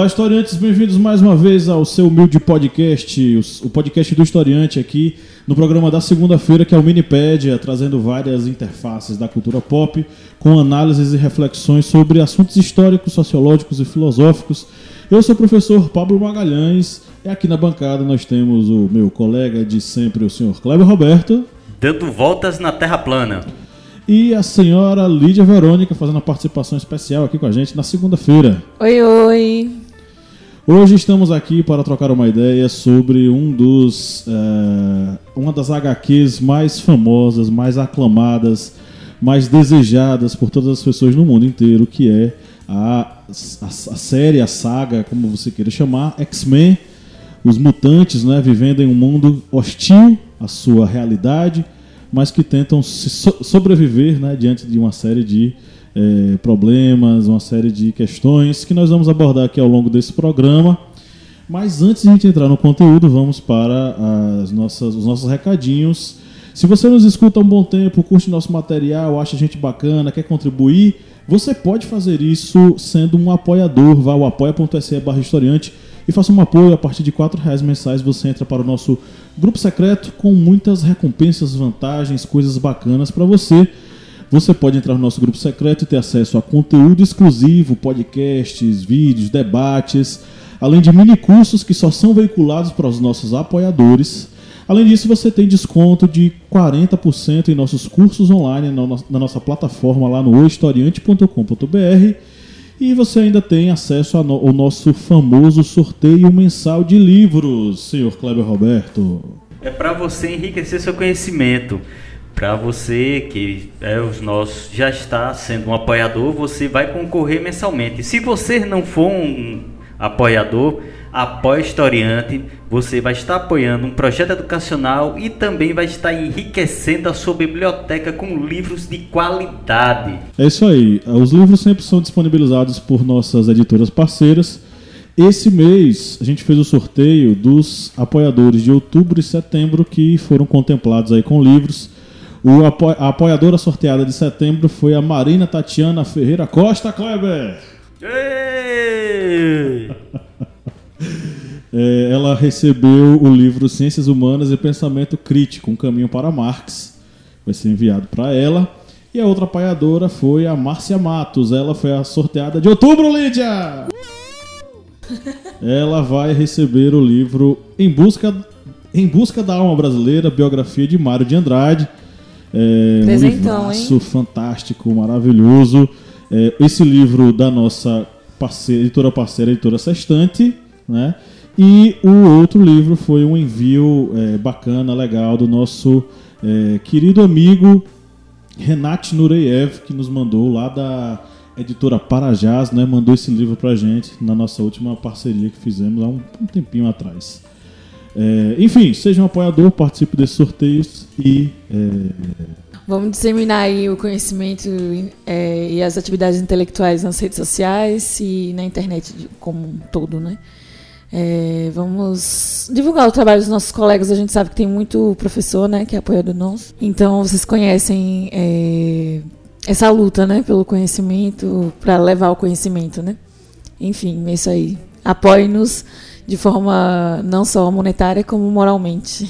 Olá, historiantes, bem-vindos mais uma vez ao seu humilde podcast, o podcast do historiante aqui no programa da segunda-feira, que é o Minipédia, trazendo várias interfaces da cultura pop, com análises e reflexões sobre assuntos históricos, sociológicos e filosóficos. Eu sou o professor Pablo Magalhães e aqui na bancada nós temos o meu colega de sempre, o senhor Cleber Roberto. Dando voltas na Terra plana. E a senhora Lídia Verônica fazendo a participação especial aqui com a gente na segunda-feira. Oi, oi. Hoje estamos aqui para trocar uma ideia sobre um dos, uh, uma das HQs mais famosas, mais aclamadas, mais desejadas por todas as pessoas no mundo inteiro, que é a, a, a série, a saga, como você queira chamar, X-Men, os mutantes, né, vivendo em um mundo hostil à sua realidade, mas que tentam so sobreviver né, diante de uma série de é, problemas, uma série de questões que nós vamos abordar aqui ao longo desse programa. Mas antes de a gente entrar no conteúdo, vamos para as nossas, os nossos recadinhos. Se você nos escuta há um bom tempo, curte nosso material, acha a gente bacana, quer contribuir, você pode fazer isso sendo um apoiador. Vá ao apoia.se barra historiante e faça um apoio a partir de R$ reais mensais. Você entra para o nosso grupo secreto com muitas recompensas, vantagens, coisas bacanas para você. Você pode entrar no nosso grupo secreto e ter acesso a conteúdo exclusivo, podcasts, vídeos, debates, além de mini cursos que só são veiculados para os nossos apoiadores. Além disso, você tem desconto de 40% em nossos cursos online na nossa plataforma lá no historiante.com.br e você ainda tem acesso ao no nosso famoso sorteio mensal de livros, senhor Kleber Roberto. É para você enriquecer seu conhecimento. Para você que é os nossos já está sendo um apoiador, você vai concorrer mensalmente. Se você não for um apoiador, apoia historiante, você vai estar apoiando um projeto educacional e também vai estar enriquecendo a sua biblioteca com livros de qualidade. É isso aí. Os livros sempre são disponibilizados por nossas editoras parceiras. Esse mês a gente fez o sorteio dos apoiadores de outubro e setembro que foram contemplados aí com livros. O apo a apoiadora sorteada de setembro foi a Marina Tatiana Ferreira Costa Kleber. É, ela recebeu o livro Ciências Humanas e Pensamento Crítico, Um Caminho para Marx. Vai ser enviado para ela. E a outra apoiadora foi a Márcia Matos. Ela foi a sorteada de outubro, Lídia! ela vai receber o livro Em Busca, em Busca da Alma Brasileira, biografia de Mário de Andrade. É, Presentão, um livraço fantástico, maravilhoso. É, esse livro da nossa parceira, editora parceira, editora Sextante, né? E o outro livro foi um envio é, bacana, legal, do nosso é, querido amigo Renat Nureyev, que nos mandou lá da editora Parajás, né? Mandou esse livro pra gente na nossa última parceria que fizemos há um, um tempinho atrás. É, enfim, seja um apoiador, participe desses sorteios e. É... Vamos disseminar aí o conhecimento é, e as atividades intelectuais nas redes sociais e na internet como um todo, né? É, vamos divulgar o trabalho dos nossos colegas. A gente sabe que tem muito professor, né, que é apoiador nosso. Então vocês conhecem é, essa luta, né, pelo conhecimento, para levar o conhecimento, né? Enfim, é isso aí. Apoie-nos de forma não só monetária como moralmente.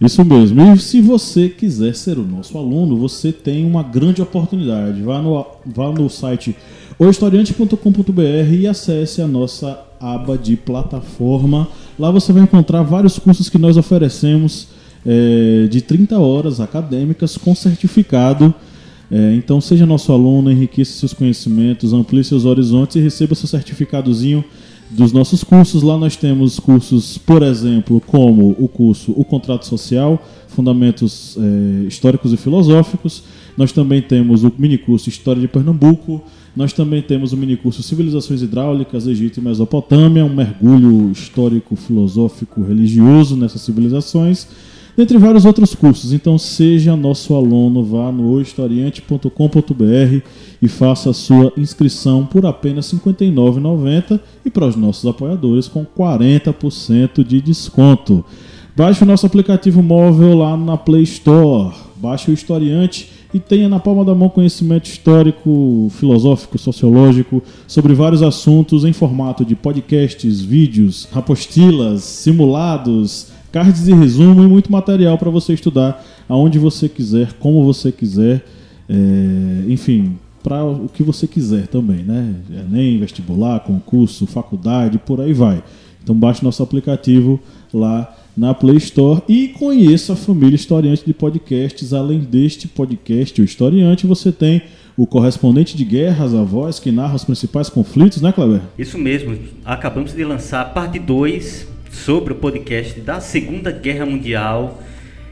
Isso mesmo. E se você quiser ser o nosso aluno, você tem uma grande oportunidade. Vá no, vá no site ohistoriante.com.br e acesse a nossa aba de plataforma. Lá você vai encontrar vários cursos que nós oferecemos é, de 30 horas acadêmicas com certificado. É, então seja nosso aluno, enriqueça seus conhecimentos, amplie seus horizontes e receba seu certificadozinho dos nossos cursos. Lá nós temos cursos, por exemplo, como o curso O Contrato Social, Fundamentos é, Históricos e Filosóficos. Nós também temos o mini curso História de Pernambuco. Nós também temos o minicurso Civilizações Hidráulicas, Egito e Mesopotâmia, um mergulho histórico, filosófico, religioso nessas civilizações, dentre vários outros cursos. Então seja nosso aluno, vá no ohistoriante.com.br e faça a sua inscrição por apenas R$ 59,90 e para os nossos apoiadores com 40% de desconto. Baixe o nosso aplicativo móvel lá na Play Store. Baixe o Historiante e tenha na palma da mão conhecimento histórico, filosófico, sociológico sobre vários assuntos em formato de podcasts, vídeos, apostilas, simulados, cards de resumo e muito material para você estudar aonde você quiser, como você quiser, é, enfim, para o que você quiser também, né? Enem, vestibular, concurso, faculdade, por aí vai. Então baixe nosso aplicativo lá na Play Store e conheça a família Historiante de podcasts. Além deste podcast, o Historiante, você tem o correspondente de guerras, a voz que narra os principais conflitos, né, Kleber? Isso mesmo. Acabamos de lançar a parte 2 sobre o podcast da Segunda Guerra Mundial.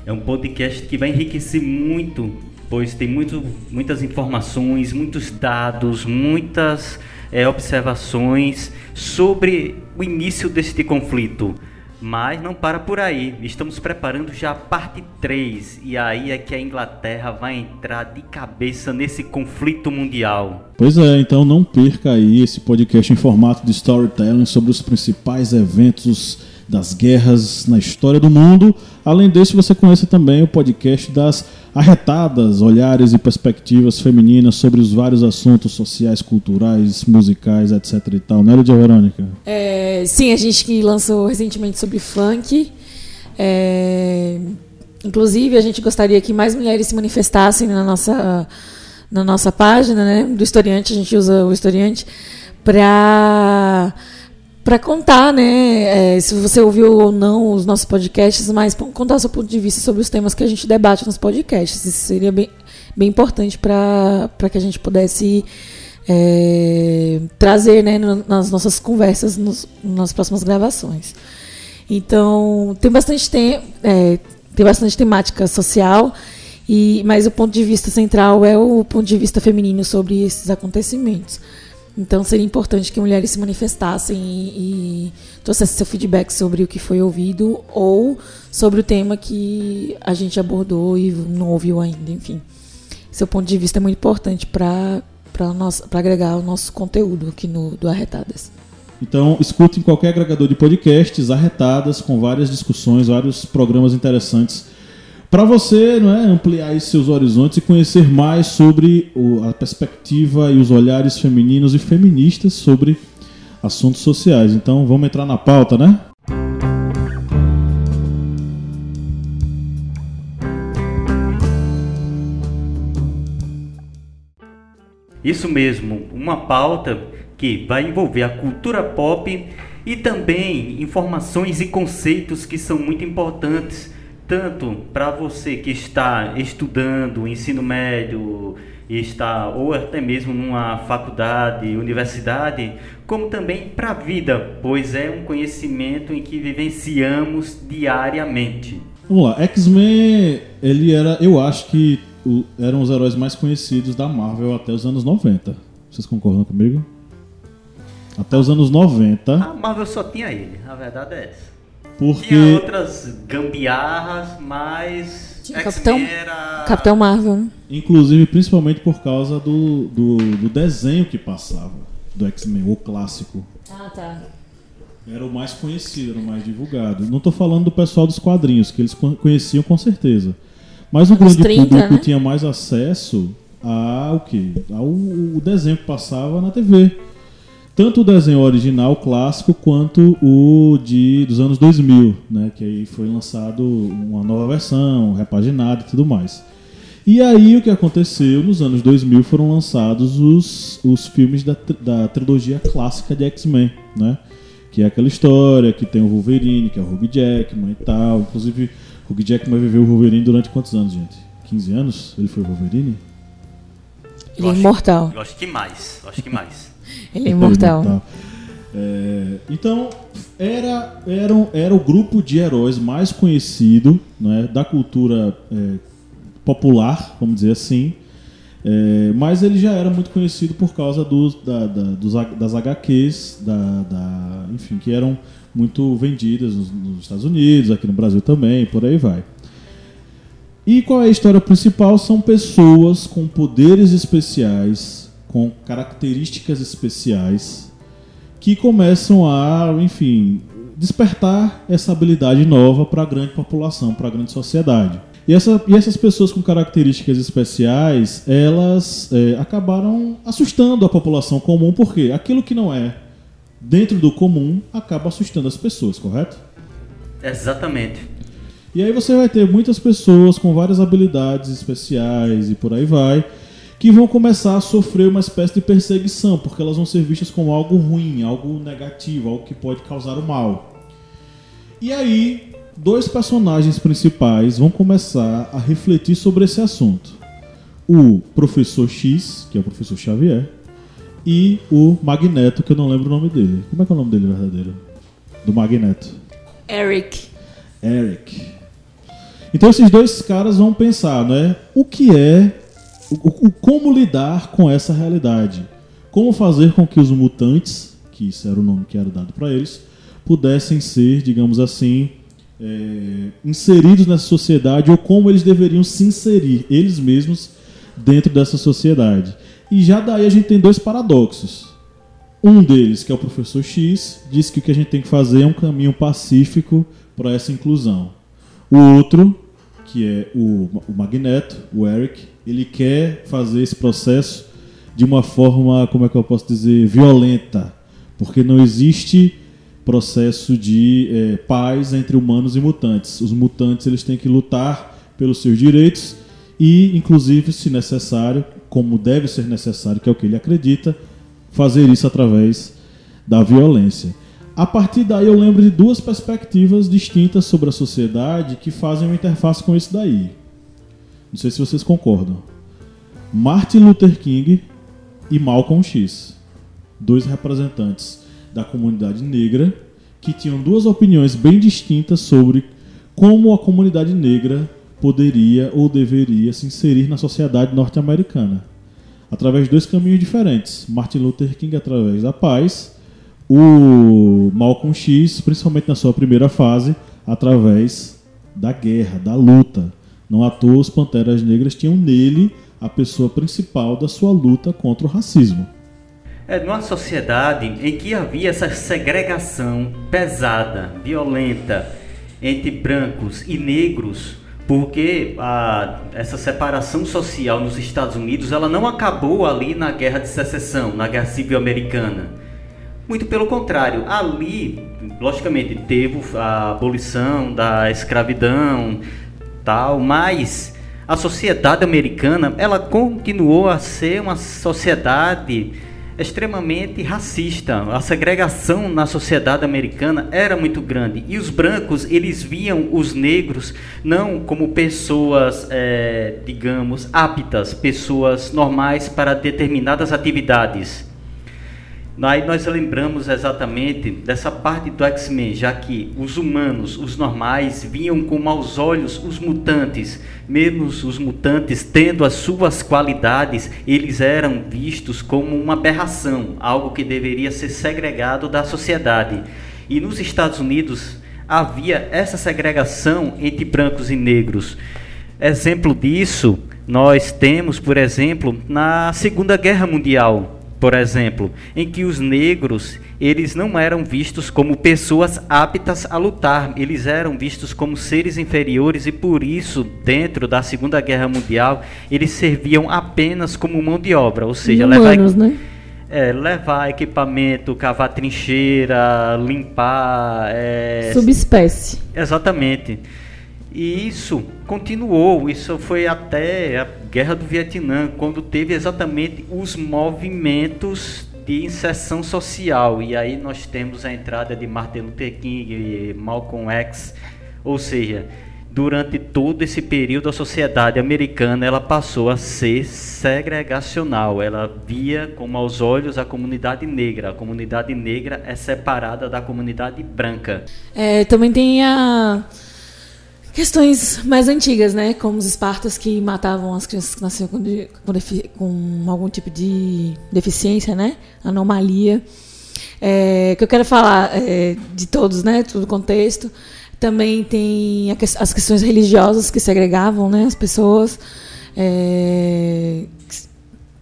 É um podcast que vai enriquecer muito, pois tem muito, muitas informações, muitos dados, muitas é, observações sobre o início deste conflito. Mas não para por aí. Estamos preparando já a parte 3 e aí é que a Inglaterra vai entrar de cabeça nesse conflito mundial. Pois é, então não perca aí esse podcast em formato de storytelling sobre os principais eventos das guerras na história do mundo. Além desse, você conhece também o podcast das arretadas, olhares e perspectivas femininas sobre os vários assuntos sociais, culturais, musicais, etc e tal, né, Lídia Verônica? É, sim, a gente que lançou recentemente sobre funk. É, inclusive, a gente gostaria que mais mulheres se manifestassem na nossa, na nossa página né, do historiante, a gente usa o historiante, para para contar, né, é, se você ouviu ou não os nossos podcasts, mas contar seu ponto de vista sobre os temas que a gente debate nos podcasts. Isso seria bem, bem importante para que a gente pudesse é, trazer né, nas nossas conversas, nos, nas próximas gravações. Então, tem bastante, tem, é, tem bastante temática social, e, mas o ponto de vista central é o ponto de vista feminino sobre esses acontecimentos. Então seria importante que mulheres se manifestassem e, e trouxessem seu feedback sobre o que foi ouvido ou sobre o tema que a gente abordou e não ouviu ainda, enfim. Seu ponto de vista é muito importante para para agregar o nosso conteúdo aqui no do Arretadas. Então, escute em qualquer agregador de podcasts, Arretadas, com várias discussões, vários programas interessantes para você não é, ampliar seus horizontes e conhecer mais sobre o, a perspectiva e os olhares femininos e feministas sobre assuntos sociais. Então vamos entrar na pauta, né? Isso mesmo, uma pauta que vai envolver a cultura pop e também informações e conceitos que são muito importantes tanto para você que está estudando ensino médio e está ou até mesmo numa faculdade, universidade, como também para a vida, pois é um conhecimento em que vivenciamos diariamente. Vamos lá, X-Men, ele era, eu acho que o, eram os heróis mais conhecidos da Marvel até os anos 90. Vocês concordam comigo? Até os anos 90. A Marvel só tinha ele, a verdade é essa. Porque... Tinha outras gambiarras, mas. Capitão, era... Capitão Marvel. Né? Inclusive, principalmente por causa do, do, do desenho que passava do X-Men, o clássico. Ah, tá. Era o mais conhecido, era o mais divulgado. Não estou falando do pessoal dos quadrinhos, que eles conheciam com certeza. Mas o grande 30, público né? tinha mais acesso ao que? Ao, ao desenho que passava na TV tanto o desenho original clássico quanto o de dos anos 2000, né, que aí foi lançado uma nova versão, repaginada e tudo mais. E aí o que aconteceu nos anos 2000 foram lançados os, os filmes da, da trilogia clássica de X-Men, né? Que é aquela história que tem o Wolverine, que é o Hugh Jackman e tal. Inclusive, o Hugh Jackman viveu o Wolverine durante quantos anos, gente? 15 anos? Ele foi o Wolverine? Ele é imortal. Eu acho que mais. Eu acho que mais. Ele é imortal. É, então, era, era, era o grupo de heróis mais conhecido né, da cultura é, popular, vamos dizer assim, É, mas ele já era muito conhecido por causa dos, da, da, dos, das HQs, da, da, enfim, que eram muito vendidas nos, nos, Estados Unidos, aqui no Brasil também, por aí vai. E qual é a história principal? São pessoas com poderes especiais, com características especiais, que começam a, enfim, despertar essa habilidade nova para a grande população, para a grande sociedade. E, essa, e essas pessoas com características especiais, elas é, acabaram assustando a população comum, porque aquilo que não é dentro do comum acaba assustando as pessoas, correto? Exatamente. E aí você vai ter muitas pessoas com várias habilidades especiais e por aí vai, que vão começar a sofrer uma espécie de perseguição, porque elas vão ser vistas como algo ruim, algo negativo, algo que pode causar o mal. E aí dois personagens principais vão começar a refletir sobre esse assunto. O professor X, que é o professor Xavier, e o Magneto, que eu não lembro o nome dele. Como é que é o nome dele verdadeiro? Do Magneto. Eric. Eric. Então esses dois caras vão pensar, né? O que é, o, o, como lidar com essa realidade? Como fazer com que os mutantes, que isso era o nome que era dado para eles, pudessem ser, digamos assim, é, inseridos nessa sociedade ou como eles deveriam se inserir eles mesmos dentro dessa sociedade. E já daí a gente tem dois paradoxos. Um deles, que é o professor X, diz que o que a gente tem que fazer é um caminho pacífico para essa inclusão. O outro, que é o, o Magneto, o Eric, ele quer fazer esse processo de uma forma, como é que eu posso dizer, violenta, porque não existe processo de é, paz entre humanos e mutantes. Os mutantes eles têm que lutar pelos seus direitos e, inclusive, se necessário, como deve ser necessário, que é o que ele acredita, fazer isso através da violência. A partir daí eu lembro de duas perspectivas distintas sobre a sociedade que fazem uma interface com isso daí. Não sei se vocês concordam. Martin Luther King e Malcolm X, dois representantes da comunidade negra que tinham duas opiniões bem distintas sobre como a comunidade negra poderia ou deveria se inserir na sociedade norte-americana. Através de dois caminhos diferentes. Martin Luther King através da paz, o Malcolm X, principalmente na sua primeira fase, através da guerra, da luta. Não à toa os Panteras Negras tinham nele a pessoa principal da sua luta contra o racismo. É, numa sociedade em que havia essa segregação pesada, violenta entre brancos e negros, porque a, essa separação social nos Estados Unidos ela não acabou ali na Guerra de Secessão, na Guerra Civil Americana. Muito pelo contrário, ali, logicamente, teve a abolição da escravidão, tal, mas a sociedade americana ela continuou a ser uma sociedade extremamente racista. A segregação na sociedade americana era muito grande e os brancos eles viam os negros não como pessoas, é, digamos, aptas, pessoas normais para determinadas atividades. Aí nós lembramos exatamente dessa parte do X-Men, já que os humanos, os normais, viam com maus olhos os mutantes. Mesmo os mutantes tendo as suas qualidades, eles eram vistos como uma aberração, algo que deveria ser segregado da sociedade. E nos Estados Unidos havia essa segregação entre brancos e negros. Exemplo disso, nós temos, por exemplo, na Segunda Guerra Mundial por exemplo, em que os negros eles não eram vistos como pessoas aptas a lutar, eles eram vistos como seres inferiores e por isso, dentro da Segunda Guerra Mundial, eles serviam apenas como mão de obra, ou seja, Humanos, levar, né? é, levar equipamento, cavar trincheira, limpar. É... Subespécie. Exatamente. E isso continuou, isso foi até a Guerra do Vietnã, quando teve exatamente os movimentos de inserção social. E aí nós temos a entrada de Martin Luther King e Malcolm X, ou seja, durante todo esse período a sociedade americana ela passou a ser segregacional. Ela via com maus olhos a comunidade negra. A comunidade negra é separada da comunidade branca. É, também tem a questões mais antigas, né? Como os espartas que matavam as crianças que nasciam com, com, com algum tipo de deficiência, né? Anomalia. É, que eu quero falar é, de todos, né? Todo o contexto. Também tem as questões religiosas que segregavam né, as pessoas. É,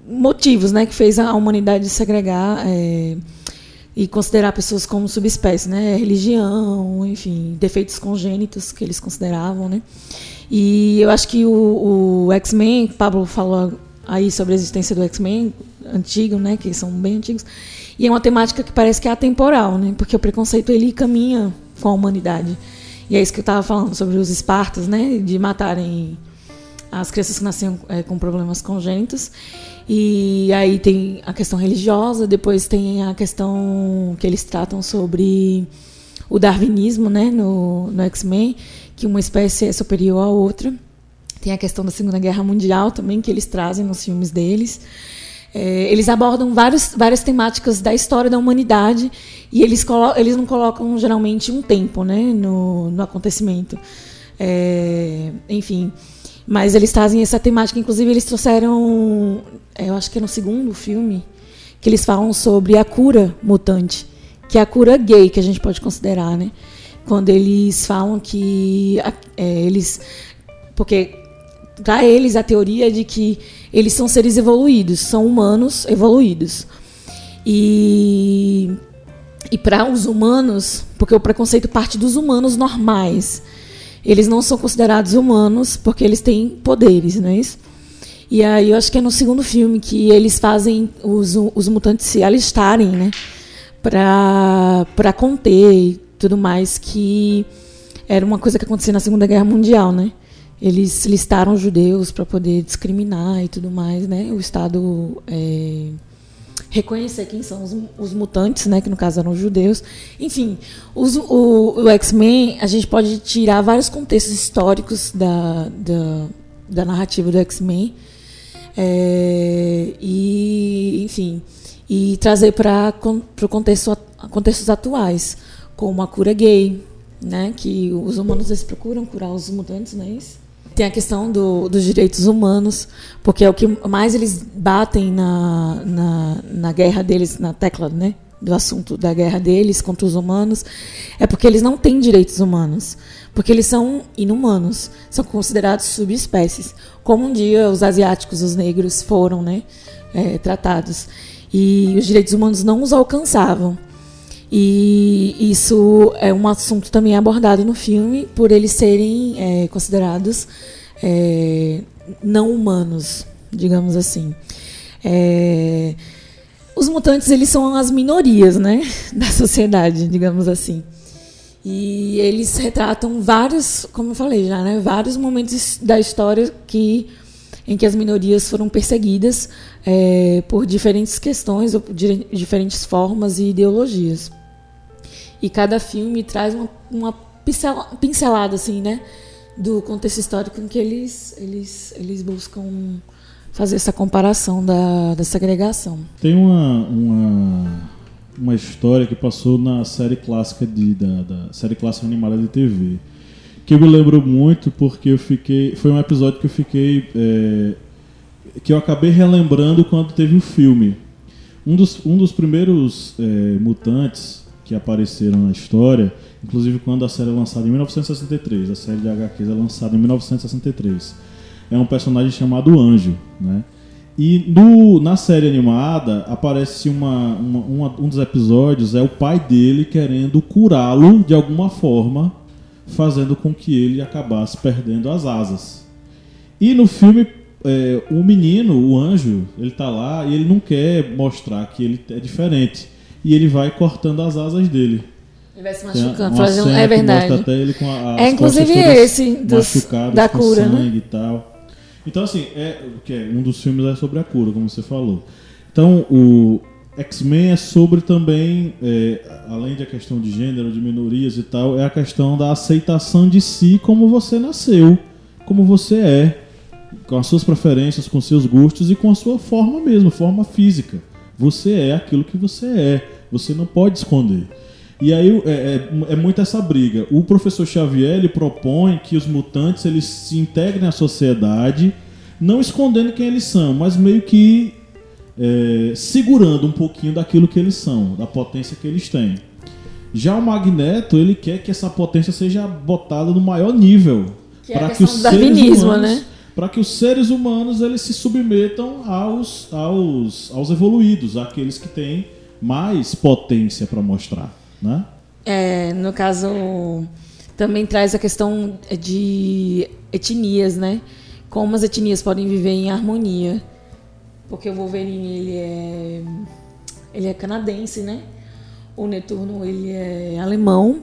motivos né, que fez a humanidade segregar é, e considerar pessoas como subespécies, né? Religião, enfim, defeitos congênitos que eles consideravam, né? E eu acho que o, o X-Men, Pablo falou aí sobre a existência do X-Men antigo, né? Que são bem antigos. E é uma temática que parece que é atemporal, né? Porque o preconceito ele caminha com a humanidade. E é isso que eu estava falando sobre os espartas, né? De matarem as crianças que nasciam é, com problemas congênitos. E aí tem a questão religiosa, depois tem a questão que eles tratam sobre o darwinismo, né? No, no X-Men, que uma espécie é superior à outra. Tem a questão da Segunda Guerra Mundial também, que eles trazem nos filmes deles. É, eles abordam vários, várias temáticas da história da humanidade e eles, eles não colocam geralmente um tempo né, no, no acontecimento. É, enfim, mas eles trazem essa temática. Inclusive, eles trouxeram, eu acho que é no segundo filme, que eles falam sobre a cura mutante, que é a cura gay, que a gente pode considerar, né? Quando eles falam que é, eles. Porque para eles a teoria é de que eles são seres evoluídos, são humanos evoluídos. E, e para os humanos, porque o preconceito parte dos humanos normais, eles não são considerados humanos porque eles têm poderes, não é isso? E aí eu acho que é no segundo filme que eles fazem os, os mutantes se alistarem, né? Para conter e tudo mais, que era uma coisa que acontecia na Segunda Guerra Mundial, né? eles listaram judeus para poder discriminar e tudo mais, né? O Estado é, reconhecer quem são os, os, mutantes, né? Que no caso eram judeus. Enfim, os, o, o X-Men, a gente pode tirar vários contextos históricos da, da, da narrativa do X-Men é, e, enfim, e trazer para o contexto, contextos atuais, como a cura gay, né? Que os humanos eles procuram curar os mutantes, não é isso? Tem a questão do, dos direitos humanos, porque é o que mais eles batem na, na, na guerra deles, na tecla né, do assunto da guerra deles contra os humanos, é porque eles não têm direitos humanos. Porque eles são inumanos, são considerados subespécies. Como um dia os asiáticos, os negros, foram né, é, tratados. E os direitos humanos não os alcançavam. E isso é um assunto também abordado no filme por eles serem é, considerados é, não humanos, digamos assim. É, os mutantes eles são as minorias, né, da sociedade, digamos assim. E eles retratam vários, como eu falei já, né, vários momentos da história que em que as minorias foram perseguidas é, por diferentes questões ou por diferentes formas e ideologias. E cada filme traz uma, uma pincelada, assim, né? Do contexto histórico em que eles, eles, eles buscam fazer essa comparação da, da segregação. Tem uma, uma, uma história que passou na série clássica de, da, da série clássica animada de TV que me lembro muito porque eu fiquei foi um episódio que eu fiquei é, que eu acabei relembrando quando teve o filme um dos, um dos primeiros é, mutantes que apareceram na história, inclusive quando a série é lançada em 1963, a série de HQs é lançada em 1963. É um personagem chamado Anjo, né? E no, na série animada aparece uma, uma, uma, um dos episódios é o pai dele querendo curá-lo de alguma forma, fazendo com que ele acabasse perdendo as asas. E no filme é, o menino, o anjo, ele tá lá e ele não quer mostrar que ele é diferente e ele vai cortando as asas dele. Ele vai se machucando, fazendo, é verdade. Até ele com a, é inclusive esse dos, da cura, né? E tal. Então assim, é, que é, um dos filmes é sobre a cura, como você falou. Então o X-Men é sobre também, é, além da questão de gênero, de minorias e tal, é a questão da aceitação de si como você nasceu, como você é, com as suas preferências, com seus gostos e com a sua forma mesmo, forma física. Você é aquilo que você é. Você não pode esconder. E aí é, é, é muito essa briga. O professor Xavier ele propõe que os mutantes eles se integrem à sociedade, não escondendo quem eles são, mas meio que é, segurando um pouquinho daquilo que eles são, da potência que eles têm. Já o Magneto ele quer que essa potência seja botada no maior nível para que, os seres humanos, né? para que os seres humanos eles se submetam aos, aos, aos evoluídos, aqueles que têm mais potência para mostrar, né? É, no caso também traz a questão de etnias, né? Como as etnias podem viver em harmonia, porque o Wolverine ele é ele é canadense, né? O Netuno ele é alemão,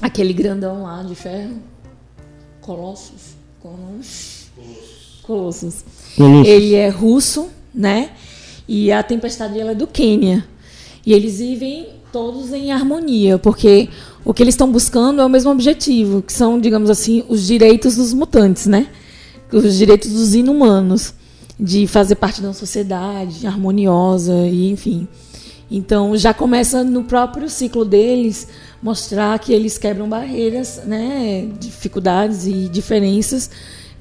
aquele grandão lá de ferro, Colossus, Colossus. Colossus. Colossus. Ele é russo, né? E a tempestade ela é do Quênia. E eles vivem todos em harmonia, porque o que eles estão buscando é o mesmo objetivo, que são, digamos assim, os direitos dos mutantes, né? Os direitos dos inumanos, de fazer parte de uma sociedade harmoniosa e enfim. Então já começa no próprio ciclo deles mostrar que eles quebram barreiras, né, dificuldades e diferenças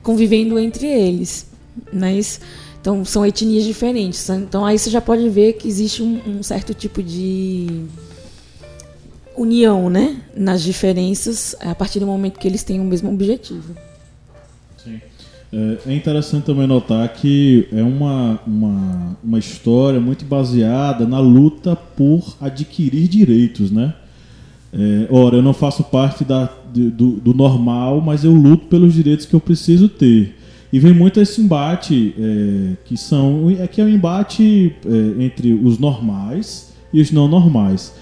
convivendo entre eles, mas então são etnias diferentes. Então aí você já pode ver que existe um, um certo tipo de união, né, nas diferenças a partir do momento que eles têm o mesmo objetivo. Sim. É, é interessante também notar que é uma, uma, uma história muito baseada na luta por adquirir direitos, né? É, ora, eu não faço parte da, do, do, normal, mas eu luto pelos direitos que eu preciso ter. E vem muito esse embate, é, que são é que é um embate é, entre os normais e os não normais.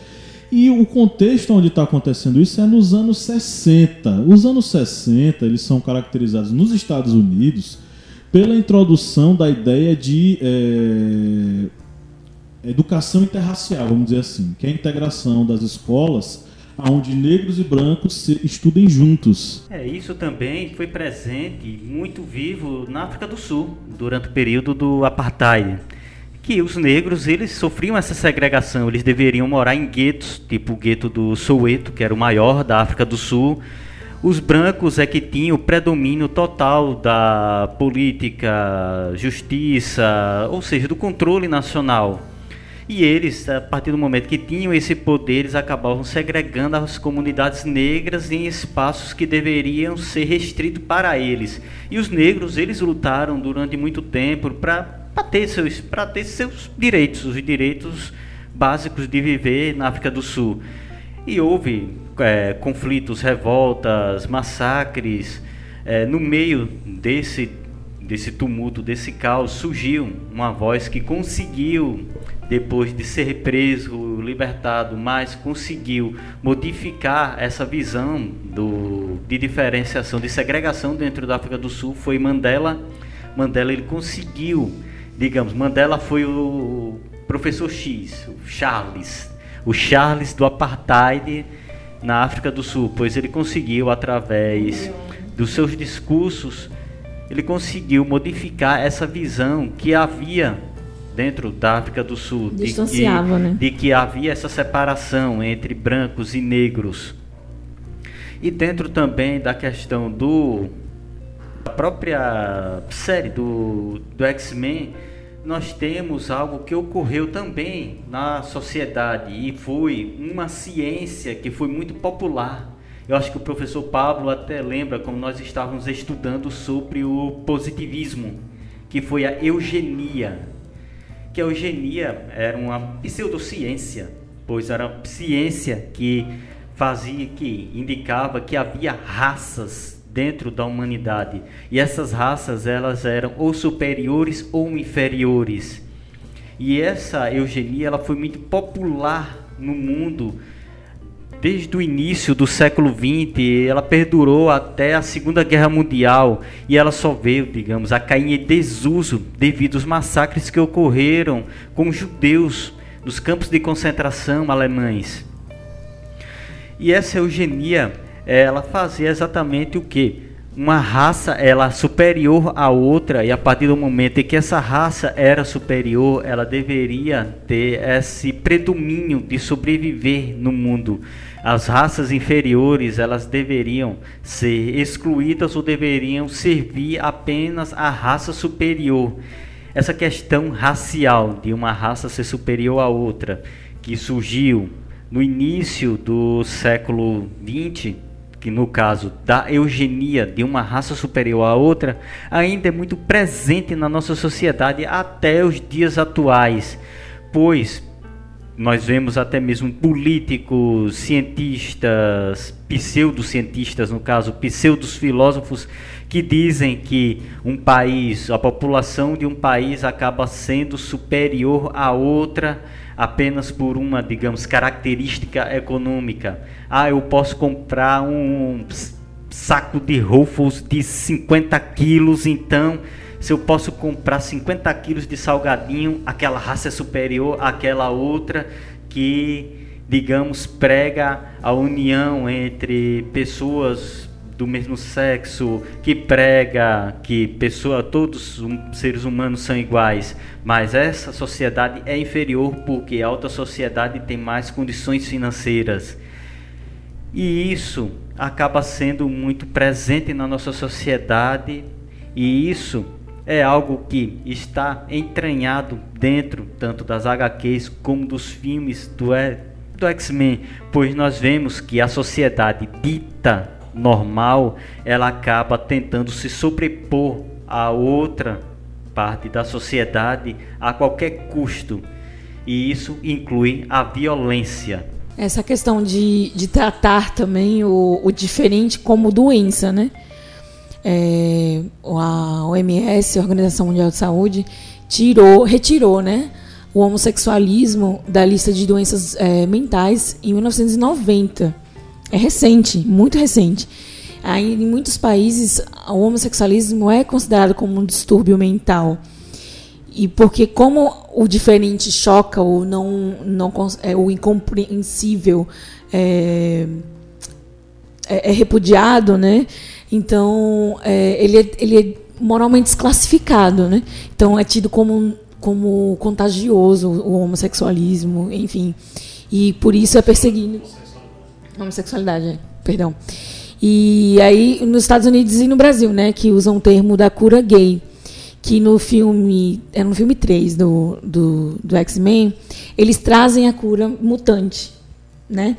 E o contexto onde está acontecendo isso é nos anos 60. Os anos 60 eles são caracterizados nos Estados Unidos pela introdução da ideia de é, educação interracial, vamos dizer assim, que é a integração das escolas onde negros e brancos estudem juntos. É, isso também foi presente, muito vivo na África do Sul, durante o período do apartheid que os negros eles sofriam essa segregação, eles deveriam morar em guetos, tipo o gueto do Soweto, que era o maior da África do Sul. Os brancos é que tinham o predomínio total da política, justiça, ou seja, do controle nacional. E eles, a partir do momento que tinham esse poder, eles acabavam segregando as comunidades negras em espaços que deveriam ser restritos para eles. E os negros, eles lutaram durante muito tempo para ter seus para ter seus direitos, os direitos básicos de viver na África do Sul. E houve é, conflitos, revoltas, massacres. É, no meio desse desse tumulto, desse caos, surgiu uma voz que conseguiu, depois de ser preso, libertado, mas conseguiu modificar essa visão do, de diferenciação, de segregação dentro da África do Sul. Foi Mandela. Mandela ele conseguiu digamos, Mandela foi o professor X, o Charles, o Charles do apartheid na África do Sul, pois ele conseguiu através dos seus discursos, ele conseguiu modificar essa visão que havia dentro da África do Sul de que, né? de que havia essa separação entre brancos e negros. E dentro também da questão do a própria série do, do X-Men, nós temos algo que ocorreu também na sociedade e foi uma ciência que foi muito popular. Eu acho que o professor Pablo até lembra como nós estávamos estudando sobre o positivismo, que foi a eugenia. Que a eugenia era uma pseudociência, pois era uma ciência que fazia que indicava que havia raças dentro da humanidade. E essas raças, elas eram ou superiores ou inferiores. E essa eugenia, ela foi muito popular no mundo desde o início do século XX, ela perdurou até a Segunda Guerra Mundial e ela só veio, digamos, a cair em desuso devido aos massacres que ocorreram com judeus nos campos de concentração alemães. E essa eugenia ela fazia exatamente o que? Uma raça ela superior à outra e a partir do momento em que essa raça era superior, ela deveria ter esse predomínio de sobreviver no mundo. As raças inferiores, elas deveriam ser excluídas ou deveriam servir apenas à raça superior. Essa questão racial de uma raça ser superior à outra, que surgiu no início do século XX, que no caso da eugenia de uma raça superior à outra, ainda é muito presente na nossa sociedade até os dias atuais, pois nós vemos até mesmo políticos, cientistas, pseudocientistas, no caso, pseudos filósofos, que dizem que um país, a população de um país acaba sendo superior a outra apenas por uma, digamos, característica econômica. Ah, eu posso comprar um saco de Ruffles de 50 quilos, então se eu posso comprar 50 quilos de salgadinho, aquela raça é superior àquela outra que, digamos, prega a união entre pessoas do mesmo sexo, que prega que pessoa, todos os seres humanos são iguais, mas essa sociedade é inferior porque a alta sociedade tem mais condições financeiras. E isso acaba sendo muito presente na nossa sociedade, e isso é algo que está entranhado dentro tanto das HQs como dos filmes do, do X-Men, pois nós vemos que a sociedade dita normal, ela acaba tentando se sobrepor a outra parte da sociedade a qualquer custo. E isso inclui a violência. Essa questão de, de tratar também o, o diferente como doença, né? É, a OMS, a Organização Mundial de Saúde, tirou, retirou, né? O homossexualismo da lista de doenças é, mentais em 1990. É recente, muito recente. Aí, em muitos países, o homossexualismo é considerado como um distúrbio mental. E porque como o diferente choca ou não, não é, o incompreensível é, é, é repudiado, né? Então é, ele, é, ele é moralmente desclassificado, né? Então é tido como como contagioso o homossexualismo, enfim, e por isso é perseguido. Homossexualidade, é, perdão. E aí, nos Estados Unidos e no Brasil, né, que usam o termo da cura gay, que no filme, é no filme 3 do, do, do X-Men, eles trazem a cura mutante, né?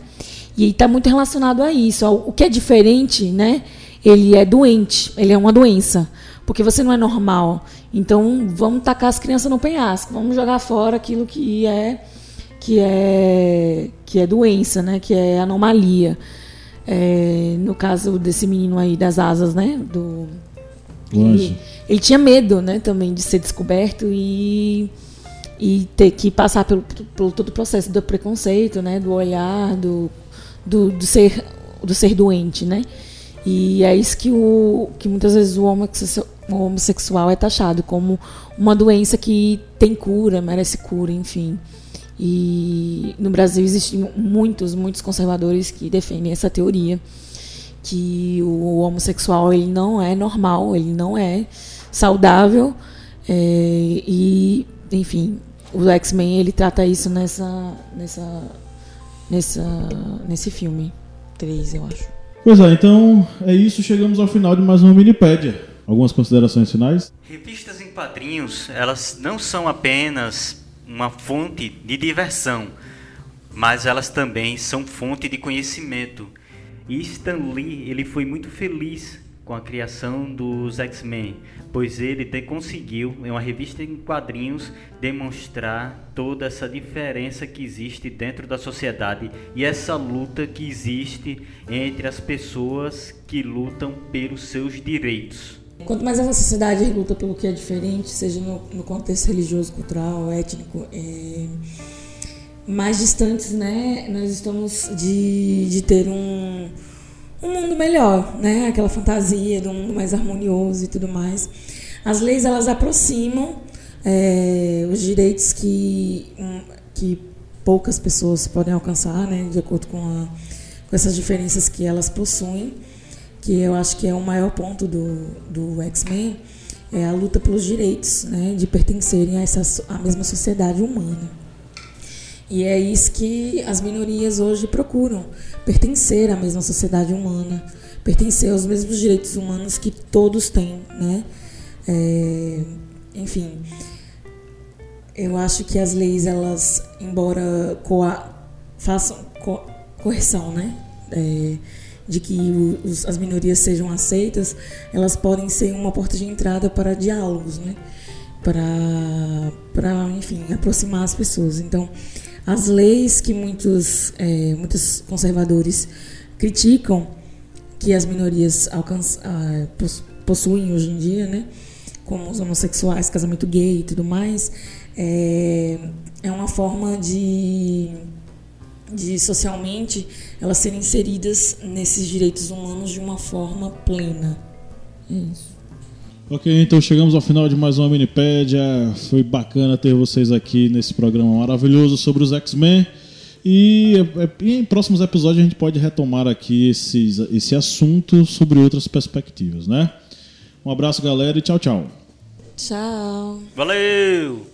E está muito relacionado a isso. O que é diferente, né? Ele é doente, ele é uma doença, porque você não é normal. Então, vamos tacar as crianças no penhasco, vamos jogar fora aquilo que é que é que é doença, né? Que é anomalia. É, no caso desse menino aí das asas, né? Do ele, ele, tinha medo, né? Também de ser descoberto e e ter que passar pelo, pelo todo o processo do preconceito, né? Do olhar, do, do, do ser do ser doente, né? E é isso que, o, que muitas vezes o homossexual é taxado como uma doença que tem cura, merece cura, enfim. E no Brasil existem muitos, muitos conservadores que defendem essa teoria que o homossexual ele não é normal, ele não é saudável é, e enfim o X-Men ele trata isso nessa nessa nessa nesse filme 3, eu acho. Pois é, então é isso, chegamos ao final de mais uma minipédia. Algumas considerações finais? Revistas em quadrinhos, elas não são apenas uma fonte de diversão, mas elas também são fonte de conhecimento. E Stan Lee, ele foi muito feliz com a criação dos X-Men, pois ele conseguiu, em uma revista em quadrinhos, demonstrar toda essa diferença que existe dentro da sociedade e essa luta que existe entre as pessoas que lutam pelos seus direitos. Quanto mais essa sociedade luta pelo que é diferente, seja no, no contexto religioso, cultural, étnico, é, mais distantes, né, nós estamos de, de ter um, um mundo melhor, né, aquela fantasia de um mundo mais harmonioso e tudo mais. As leis elas aproximam é, os direitos que, que poucas pessoas podem alcançar, né, de acordo com, a, com essas diferenças que elas possuem. Que eu acho que é o maior ponto do, do X-Men, é a luta pelos direitos, né, de pertencerem a essa a mesma sociedade humana. E é isso que as minorias hoje procuram, pertencer à mesma sociedade humana, pertencer aos mesmos direitos humanos que todos têm, né? É, enfim, eu acho que as leis, elas, embora coa, façam co, correção, né? É, de que os, as minorias sejam aceitas, elas podem ser uma porta de entrada para diálogos, né? Para, para enfim, aproximar as pessoas. Então, as leis que muitos, é, muitos conservadores criticam que as minorias alcançam, ah, possuem hoje em dia, né? como os homossexuais, casamento gay e tudo mais, é, é uma forma de, de socialmente elas serem inseridas nesses direitos humanos de uma forma plena. É isso. Ok, então chegamos ao final de mais uma Minipédia. Foi bacana ter vocês aqui nesse programa maravilhoso sobre os X-Men. E, é, e, em próximos episódios a gente pode retomar aqui esses, esse assunto sobre outras perspectivas, né? Um abraço, galera, e tchau, tchau. Tchau. Valeu!